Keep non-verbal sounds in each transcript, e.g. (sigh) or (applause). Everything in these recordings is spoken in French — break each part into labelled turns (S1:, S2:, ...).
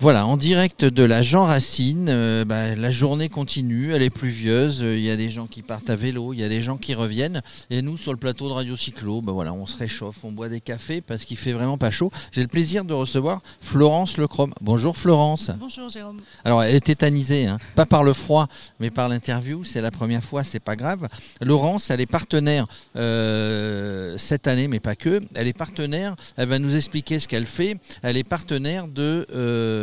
S1: Voilà, en direct de la Jean Racine, euh, bah, la journée continue, elle est pluvieuse, il y a des gens qui partent à vélo, il y a des gens qui reviennent, et nous sur le plateau de Radio Cyclo, bah, voilà, on se réchauffe, on boit des cafés parce qu'il fait vraiment pas chaud. J'ai le plaisir de recevoir Florence Lecrom. Bonjour Florence.
S2: Bonjour Jérôme.
S1: Alors elle est tétanisée, hein, pas par le froid, mais par l'interview, c'est la première fois, c'est pas grave. Laurence, elle est partenaire euh, cette année, mais pas que, elle est partenaire, elle va nous expliquer ce qu'elle fait, elle est partenaire de...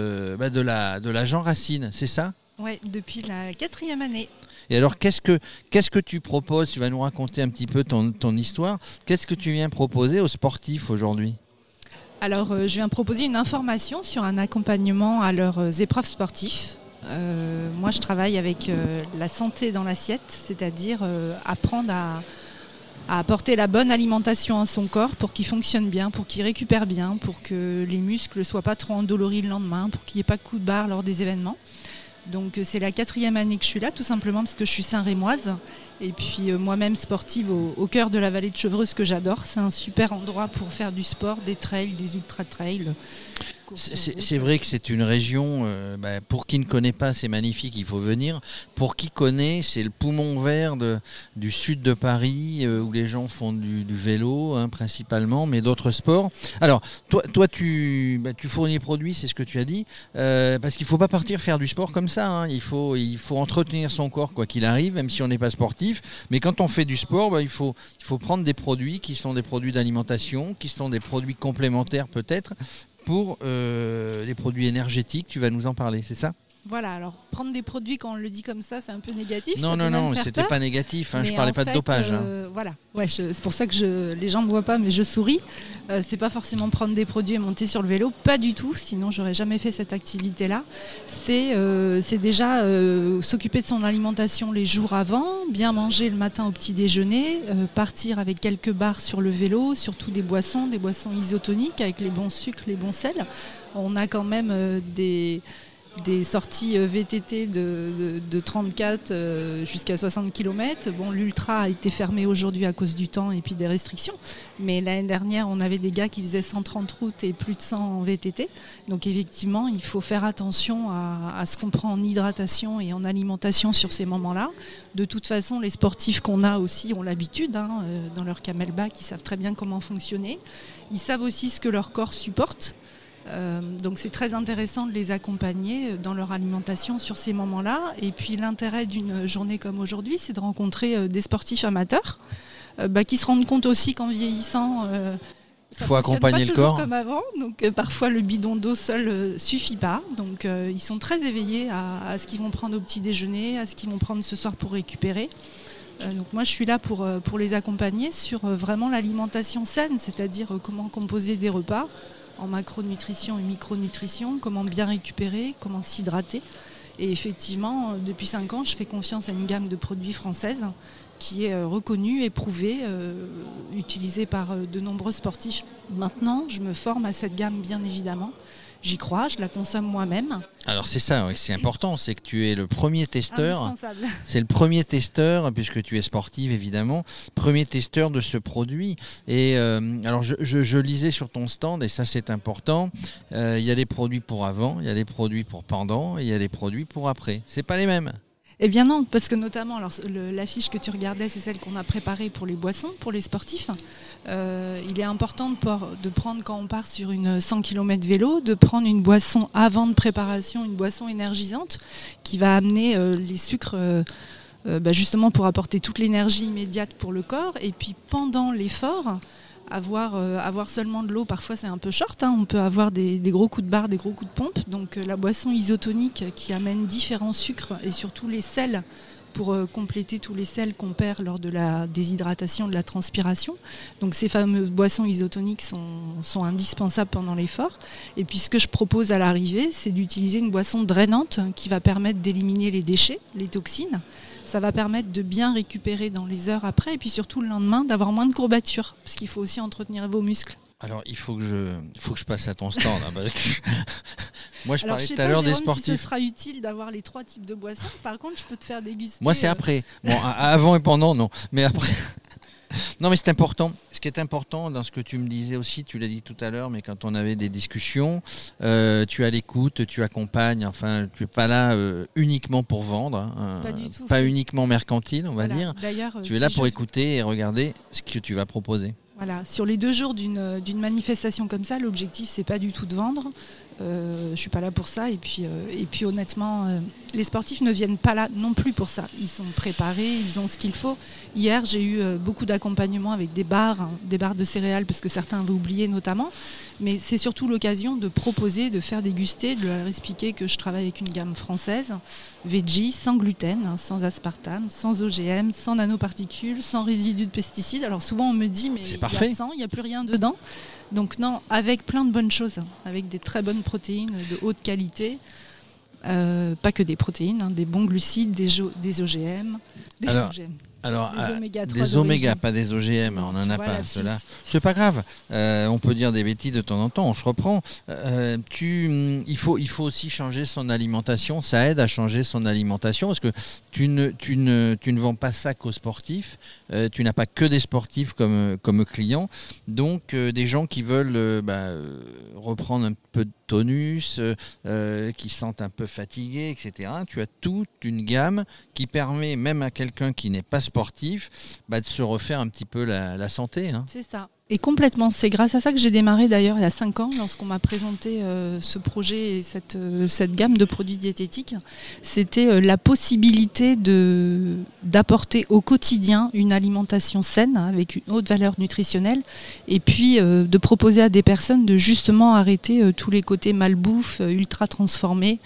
S1: euh, bah, de, la, de la Jean Racine, c'est ça?
S2: Ouais, depuis la quatrième année.
S1: Et alors, qu'est-ce que, qu'est-ce que tu proposes? Tu vas nous raconter un petit peu ton, ton histoire. Qu'est-ce que tu viens proposer aux sportifs aujourd'hui?
S2: Alors, euh, je viens proposer une information sur un accompagnement à leurs euh, épreuves sportives. Euh, moi, je travaille avec euh, la santé dans l'assiette, c'est-à-dire apprendre à, à apporter la bonne alimentation à son corps pour qu'il fonctionne bien, pour qu'il récupère bien, pour que les muscles ne soient pas trop endoloris le lendemain, pour qu'il n'y ait pas de coup de barre lors des événements. Donc euh, c'est la quatrième année que je suis là, tout simplement parce que je suis Saint-Rémoise. Et puis euh, moi-même sportive au, au cœur de la vallée de Chevreuse que j'adore. C'est un super endroit pour faire du sport, des trails, des ultra-trails.
S1: C'est- vrai que c'est une région, euh, bah, pour qui ne connaît pas, c'est magnifique, il faut venir. Pour qui connaît, c'est le poumon vert de- du sud de Paris, euh, où les gens font du, du vélo hein, principalement, mais d'autres sports. Alors, toi, toi tu, bah, tu fournis les produits, c'est ce que tu as dit, euh, parce qu'il ne faut pas partir faire du sport comme ça. hein. Il, faut, il faut entretenir son corps, quoi qu'il arrive, même si on n'est pas sportif. Mais quand on fait du sport, bah, il, faut, il faut prendre des produits qui sont des produits d'alimentation, qui sont des produits complémentaires peut-être, pour euh, les produits énergétiques, tu vas nous en parler, c'est ça?
S2: Voilà, alors prendre des produits quand on le dit comme ça, c'est un peu négatif.
S1: Non, non, non, c'était pas négatif, hein, je parlais pas de dopage. hein.
S2: euh, Voilà, ouais, c'est pour ça que je, les gens ne voient pas, mais je souris. Euh, c'est pas forcément prendre des produits et monter sur le vélo, pas du tout. Sinon, j'aurais jamais fait cette activité-là. C'est euh, c'est déjà s'occuper de son alimentation les jours avant, bien manger le matin au petit déjeuner, partir avec quelques barres sur le vélo, surtout des boissons, des boissons isotoniques avec les bons sucres, les bons sels. On a quand même des des sorties euh, VTT de, de- de 34 euh, jusqu'à 60 km. Bon, l'ultra a été fermé aujourd'hui à cause du temps et puis des restrictions. Mais l'année dernière, on avait des gars qui faisaient 130 routes et plus de 100 en VTT. Donc effectivement, il faut faire attention à, à ce qu'on prend en hydratation et en alimentation sur ces moments-là. De toute façon, les sportifs qu'on a aussi ont l'habitude, hein, euh, dans leur camelback, ils savent très bien comment fonctionner. Ils savent aussi ce que leur corps supporte. Euh, donc c'est très intéressant de les accompagner dans leur alimentation sur ces moments-là. Et puis l'intérêt d'une journée comme aujourd'hui, c'est de rencontrer euh, des sportifs amateurs euh, bah, qui se rendent compte aussi qu'en vieillissant, euh, ça
S1: Faut accompagner
S2: pas
S1: le corps.
S2: comme avant. Donc euh, parfois le bidon d'eau seul euh, suffit pas. Donc euh, ils sont très éveillés à, à ce qu'ils vont prendre au petit déjeuner, à ce qu'ils vont prendre ce soir pour récupérer. Euh, donc moi je suis là pour, euh, pour les accompagner sur euh, vraiment l'alimentation saine, c'est-à-dire euh, comment composer des repas en macronutrition et micronutrition, comment bien récupérer, comment s'hydrater. Et effectivement, euh, depuis 5 ans, je fais confiance à une gamme de produits françaises qui est euh, reconnue, éprouvée, euh, utilisée par de nombreux sportifs. Maintenant, je me forme à cette gamme, bien évidemment. J'y crois, je la consomme moi-même.
S1: Alors c'est ça, c'est important, c'est que tu es le premier testeur. C'est le premier testeur, puisque tu es sportive évidemment, premier testeur de ce produit. Et euh, alors je, je- je lisais sur ton stand, et ça c'est important, euh, il y a des produits pour avant, il y a des produits pour pendant, et il y a des produits pour après. C'est pas les mêmes.
S2: Eh bien non, parce que notamment, alors l'affiche que tu regardais, c'est celle qu'on a préparée pour les boissons, pour les sportifs. Euh, il est important de, prendre, quand on part sur une 100 km vélo, de prendre une boisson avant de préparation, une boisson énergisante, qui va amener euh, les sucres euh, bah, justement pour apporter toute l'énergie immédiate pour le corps. Et puis pendant l'effort, avoir, euh, avoir seulement de l'eau, parfois c'est un peu short. hein. On peut avoir des, des gros coups de barre, des gros coups de pompe. Donc euh, la boisson isotonique qui amène différents sucres et surtout les sels pour euh, compléter tous les sels qu'on perd lors de la déshydratation, de la transpiration. Donc ces fameuses boissons isotoniques sont, sont indispensables pendant l'effort. Et puis ce que je propose à l'arrivée, c'est d'utiliser une boisson drainante qui va permettre d'éliminer les déchets, les toxines. Ça va permettre de bien récupérer dans les heures après et puis surtout le lendemain d'avoir moins de courbatures parce qu'il faut aussi entretenir vos muscles.
S1: Alors il faut que je, faut que je passe à ton stand. hein, parce que (laughs) Moi, je
S2: Alors,
S1: parlais tout à l'heure des
S2: Jérôme, Si ce
S1: sportifs.
S2: sera utile d'avoir les trois types de boissons. Par contre, je peux te faire déguster.
S1: Moi, c'est
S2: euh,
S1: après. Bon, avant et pendant, non. Mais après. (laughs) Non, mais c'est important. Ce qui est important dans ce que tu me disais aussi, tu l'as dit tout à l'heure, mais quand on avait des discussions, euh, tu as l'écoute, tu accompagnes. Enfin, tu es pas là euh, uniquement pour vendre, hein,
S2: Pas
S1: euh,
S2: du tout.
S1: pas uniquement mercantile, on va
S2: voilà.
S1: dire. Tu es là pour écouter et regarder ce que tu vas proposer.
S2: Voilà, sur les deux jours d'une euh, d'une manifestation comme ça, l'objectif c'est pas du tout de vendre. Euh, je suis pas là pour ça. Et puis, euh, et puis honnêtement, euh, les sportifs ne viennent pas là non plus pour ça. Ils sont préparés, ils ont ce qu'il faut. Hier, j'ai eu beaucoup d'accompagnement avec des bars, hein, des bars de céréales, parce que certains avaient oublié notamment. Mais c'est surtout l'occasion de proposer, de faire déguster, de leur expliquer que je travaille avec une gamme française, veggie, sans gluten, hein, sans aspartame, sans OGM, sans nanoparticules, sans résidus de pesticides. Alors souvent on me dit mais
S1: C'est
S2: il y
S1: parfait.
S2: a 100, il n'y a plus rien dedans. Donc non, avec plein de bonnes choses, avec des très bonnes protéines de haute qualité. Euh, pas que des protéines, hein, des bons glucides, des, OGM, des
S1: Alors,
S2: OGM,
S1: Alors,
S2: des
S1: euh,
S2: oméga 3
S1: des oméga, pas des OGM, on n'en a pas. Cela, c'est pas grave. Euh, on peut dire des bêtises de temps en temps. On se reprend. Euh, tu, il faut, il faut aussi changer son alimentation. Ça aide à changer son alimentation parce que tu ne, tu ne, tu ne vends pas ça qu'aux sportifs. Euh, tu n'as pas que des sportifs comme, comme clients. Donc, des gens qui veulent bah, reprendre un peu de tonus, euh, euh, qui se sentent un peu fatigués, etc. Tu as toute une gamme qui permet même à quelqu'un qui n'est pas sportif bah, de se refaire un petit peu la, santé. hein.
S2: C'est ça. Et complètement. C'est grâce à ça que j'ai démarré d'ailleurs il y a 5 ans, lorsqu'on m'a présenté euh, ce projet et cette, euh, cette gamme de produits diététiques. C'était euh, la possibilité d'apporter au quotidien une alimentation saine, hein, avec une haute valeur nutritionnelle, et puis de proposer à des personnes de justement arrêter tous les côtés malbouffe, ultra transformés.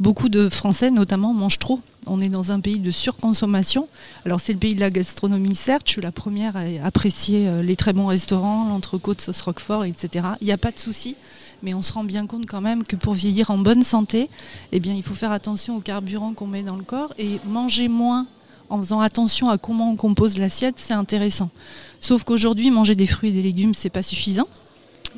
S2: Beaucoup de Français, notamment, mangent trop. On est dans un pays de surconsommation. Alors c'est le pays de la gastronomie, certes, je suis la première à apprécier euh, les très bons restaurants, l'entrecôte sauce roquefort, etc. Il n'y a pas de souci, mais on se rend bien compte quand même que pour vieillir en bonne santé, eh il faut faire attention au carburant qu'on met dans le corps et manger moins en faisant attention à comment on compose l'assiette, c'est intéressant. Sauf qu'aujourd'hui, manger des fruits et des légumes, c'est pas suffisant.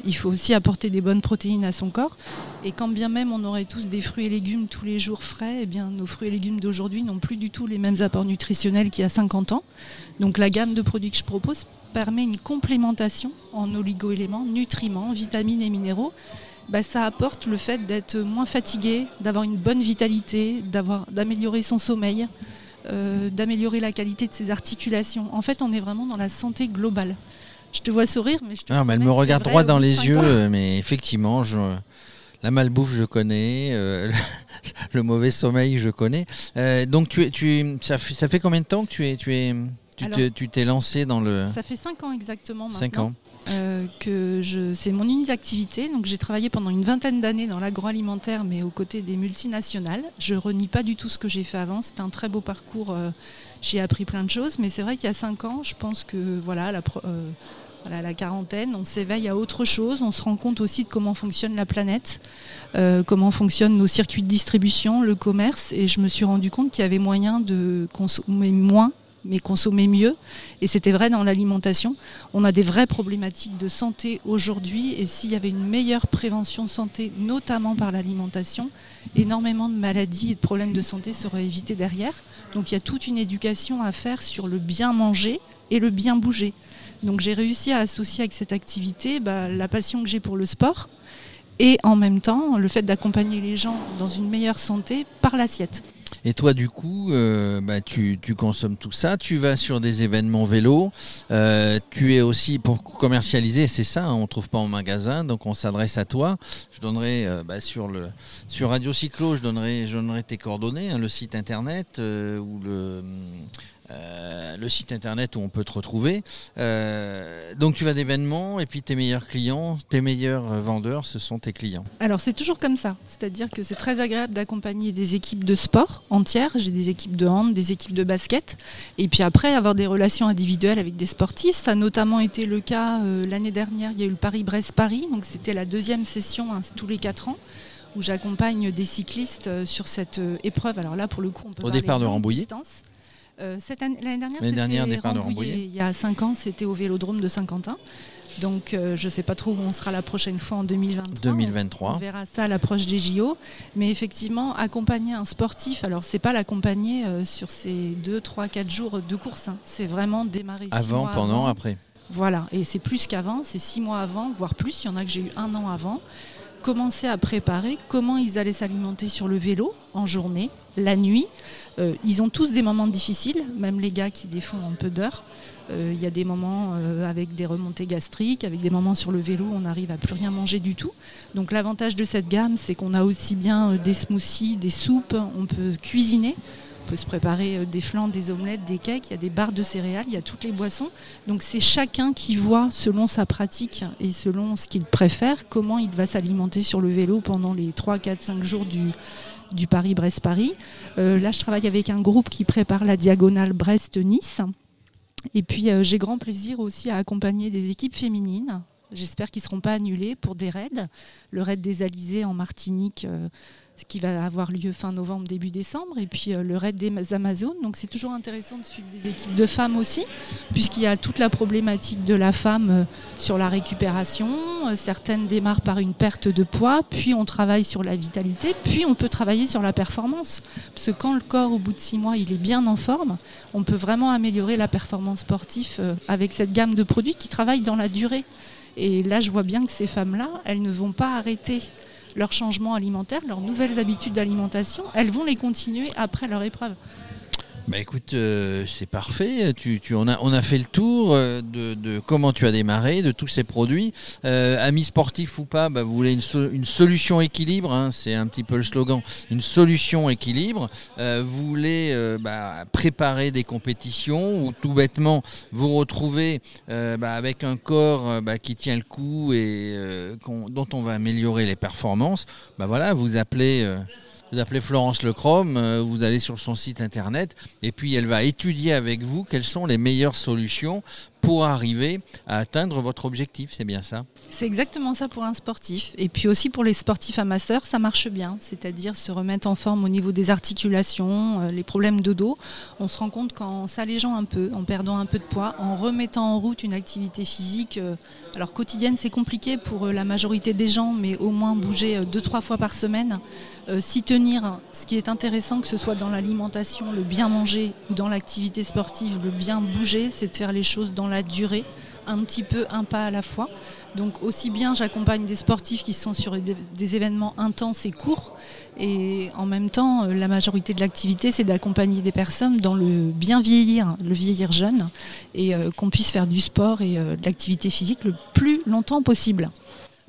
S2: Il faut aussi apporter des bonnes protéines à son corps. Et quand bien même on aurait tous des fruits et légumes tous les jours frais, eh bien nos fruits et légumes d'aujourd'hui n'ont plus du tout les mêmes apports nutritionnels qu'il y a 50 ans. Donc la gamme de produits que je propose permet une complémentation en oligo-éléments, nutriments, vitamines et minéraux. Bah, ça apporte le fait d'être moins fatigué, d'avoir une bonne vitalité, d'améliorer son sommeil, euh, d'améliorer la qualité de ses articulations. En fait, on est vraiment dans la santé globale. Je te vois sourire, mais je te
S1: Ah, mais elle me regarde droit dans les yeux, euh, mais effectivement, je, la malbouffe, je connais, euh, (laughs) le mauvais sommeil, je connais. Euh, donc, tu es, tu ça, fait, ça fait combien de temps que tu es, tu es, tu
S2: Alors,
S1: te- tu t'es lancé dans le
S2: Ça fait 5 ans exactement maintenant.
S1: 5 ans
S2: euh, que c'est mon unique activité. Donc j'ai travaillé pendant une vingtaine d'années dans l'agroalimentaire, mais aux côtés des multinationales. Je renie pas du tout ce que j'ai fait avant. C'était un très beau parcours. euh, j'ai appris plein de choses, mais c'est vrai qu'il y a cinq ans, je pense que voilà, la, euh, quarantaine, on s'éveille à autre chose. On se rend compte aussi de comment fonctionne la planète, comment fonctionnent nos circuits de distribution, le commerce. Et je me suis rendu compte qu'il y avait moyen de consommer moins mais consommer mieux. Et c'était vrai dans l'alimentation. On a des vraies problématiques de santé aujourd'hui. Et s'il y avait une meilleure prévention santé, notamment par l'alimentation, énormément de maladies et de problèmes de santé seraient évités derrière. Donc il y a toute une éducation à faire sur le bien manger et le bien bouger. Donc j'ai réussi à associer avec cette activité bah, la passion que j'ai pour le sport et en même temps le fait d'accompagner les gens dans une meilleure santé par l'assiette.
S1: Et toi, du coup, euh, bah, tu, consommes tout ça, tu vas sur des événements vélo, euh, tu es aussi pour commercialiser, c'est ça, hein, on ne trouve pas en magasin, donc on s'adresse à toi. Je donnerai euh, bah, sur, le, sur Radio Cyclo, je donnerai, je donnerai tes coordonnées, hein, le site internet ou le, euh, le site internet où on peut te retrouver. Euh, donc tu vas d'événements et puis tes meilleurs clients, tes meilleurs euh, vendeurs, ce sont tes clients.
S2: Alors c'est toujours comme ça, c'est-à-dire que c'est très agréable d'accompagner des équipes de sport entières, j'ai des équipes de hand, des équipes de basket, et puis après avoir des relations individuelles avec des sportifs. Ça a notamment été le cas euh, l'année dernière, il y a eu le Paris-Brest-Paris, donc c'était la deuxième session hein, tous les quatre ans où j'accompagne des cyclistes sur cette épreuve. Alors là pour le coup on peut
S1: Au départ de Rambouillet.
S2: distance. L'année dernière,
S1: L'année dernière,
S2: c'était
S1: départ de
S2: Rambouillet.
S1: Rambouillet.
S2: Il y a 5 ans, c'était au Vélodrome de Saint-Quentin. Donc euh, je ne sais pas trop où on sera la prochaine fois en 2023.
S1: 2023.
S2: On verra ça à l'approche des JO. Mais effectivement, accompagner un sportif, alors c'est pas l'accompagner euh, sur ces 2, 3, 4 jours de course. hein. C'est vraiment démarrer
S1: Avant,
S2: mois
S1: pendant,
S2: avant.
S1: après.
S2: Voilà, et c'est plus qu'avant, c'est six mois avant, voire plus. Il y en a que j'ai eu un an avant. Commencer à préparer comment ils allaient s'alimenter sur le vélo en journée, la nuit. Euh, ils ont tous des moments difficiles, même les gars qui les font en peu d'heures. Euh, Il y a des moments euh, avec des remontées gastriques, avec des moments sur le vélo où on n'arrive à plus rien manger du tout. Donc l'avantage de cette gamme, c'est qu'on a aussi bien des smoothies, des soupes, on peut cuisiner. On peut se préparer euh, des flans, des omelettes, des cakes, il y a des barres de céréales, il y a toutes les boissons. Donc c'est chacun qui voit selon sa pratique et selon ce qu'il préfère comment il va s'alimenter sur le vélo pendant les 3, 4, 5 jours du, du Paris-Brest-Paris. Euh, là, je travaille avec un groupe qui prépare la diagonale Brest-Nice. Et puis euh, j'ai grand plaisir aussi à accompagner des équipes féminines. J'espère qu'ils ne seront pas annulés pour des raids. Le raid des Alizés en Martinique, euh, qui va avoir lieu fin novembre, début décembre. Et puis euh, le raid des Amazones. Donc c'est toujours intéressant de suivre des équipes de femmes aussi, puisqu'il y a toute la problématique de la femme euh, sur la récupération. Euh, Certaines démarrent par une perte de poids, puis on travaille sur la vitalité, puis on peut travailler sur la performance. Parce que quand le corps, au bout de six mois, il est bien en forme, on peut vraiment améliorer la performance sportive avec cette gamme de produits qui travaillent dans la durée. Et là, je vois bien que ces femmes-là, elles ne vont pas arrêter leur changement alimentaire, leurs nouvelles habitudes d'alimentation, elles vont les continuer après leur épreuve.
S1: Bah écoute, euh, c'est parfait. Tu, tu, on, a, on a fait le tour euh, de, de comment tu as démarré, de tous ces produits. Euh, amis sportifs ou pas, bah, vous voulez une, so- une solution équilibre, hein, c'est un petit peu le slogan, une solution équilibre. Euh, vous voulez bah, préparer des compétitions ou tout bêtement vous retrouver bah, avec un corps qui tient le coup et dont on va améliorer les performances. Bah voilà, vous appelez. Vous appelez Florence Lecrom, euh, vous allez sur son site internet et puis elle va étudier avec vous quelles sont les meilleures solutions pour arriver à atteindre votre objectif. C'est bien ça?
S2: C'est exactement ça pour un sportif. Et puis aussi pour les sportifs amateurs, ça marche bien. C'est-à-dire se remettre en forme au niveau des articulations, euh, les problèmes de dos. On se rend compte qu'en s'allégeant un peu, en perdant un peu de poids, en remettant en route une activité physique, euh, alors quotidienne c'est compliqué pour euh, la majorité des gens, mais au moins bouger deux, trois fois par semaine, s'y tenir. Ce qui est intéressant, que ce soit dans l'alimentation, le bien manger ou dans l'activité sportive, le bien bouger, c'est de faire les choses dans la durée, un petit peu, un pas à la fois. Donc aussi bien j'accompagne des sportifs qui sont sur des, événements intenses et courts, et en même temps euh, la majorité de l'activité c'est d'accompagner des personnes dans le bien vieillir, le vieillir jeune, et euh, qu'on puisse faire du sport et euh, de l'activité physique le plus longtemps possible.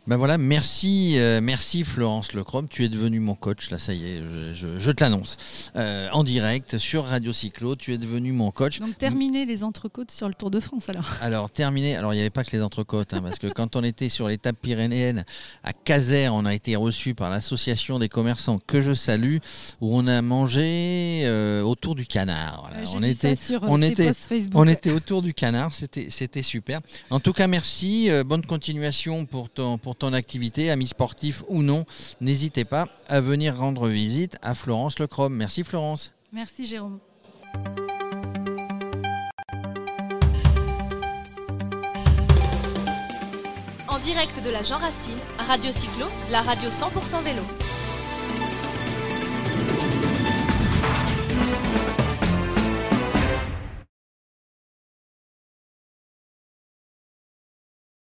S1: Ben voilà, merci, euh, merci Florence Lecrom, tu es devenue mon coach, là ça y est, je, je- je te l'annonce. Euh, en direct sur Radio Cyclo, tu es devenu mon coach.
S2: Donc terminer les entrecôtes sur le Tour de France alors. (laughs)
S1: Alors terminé, alors il n'y avait pas que les entrecôtes, hein, parce que quand on était sur l'étape pyrénéenne à Caser, on a été reçu par l'association des commerçants que je salue, où on a mangé euh, autour du canard. Voilà. On était,
S2: sur
S1: on était- on était autour du canard, c'était c'était super. En tout cas, merci, bonne continuation pour ton, ton activité, amis sportifs ou non. N'hésitez pas à venir rendre visite à Florence Lecrom. Merci Florence.
S2: Merci Jérôme.
S3: En direct de la Jean Racine, Radio Cyclo, la radio 100% vélo.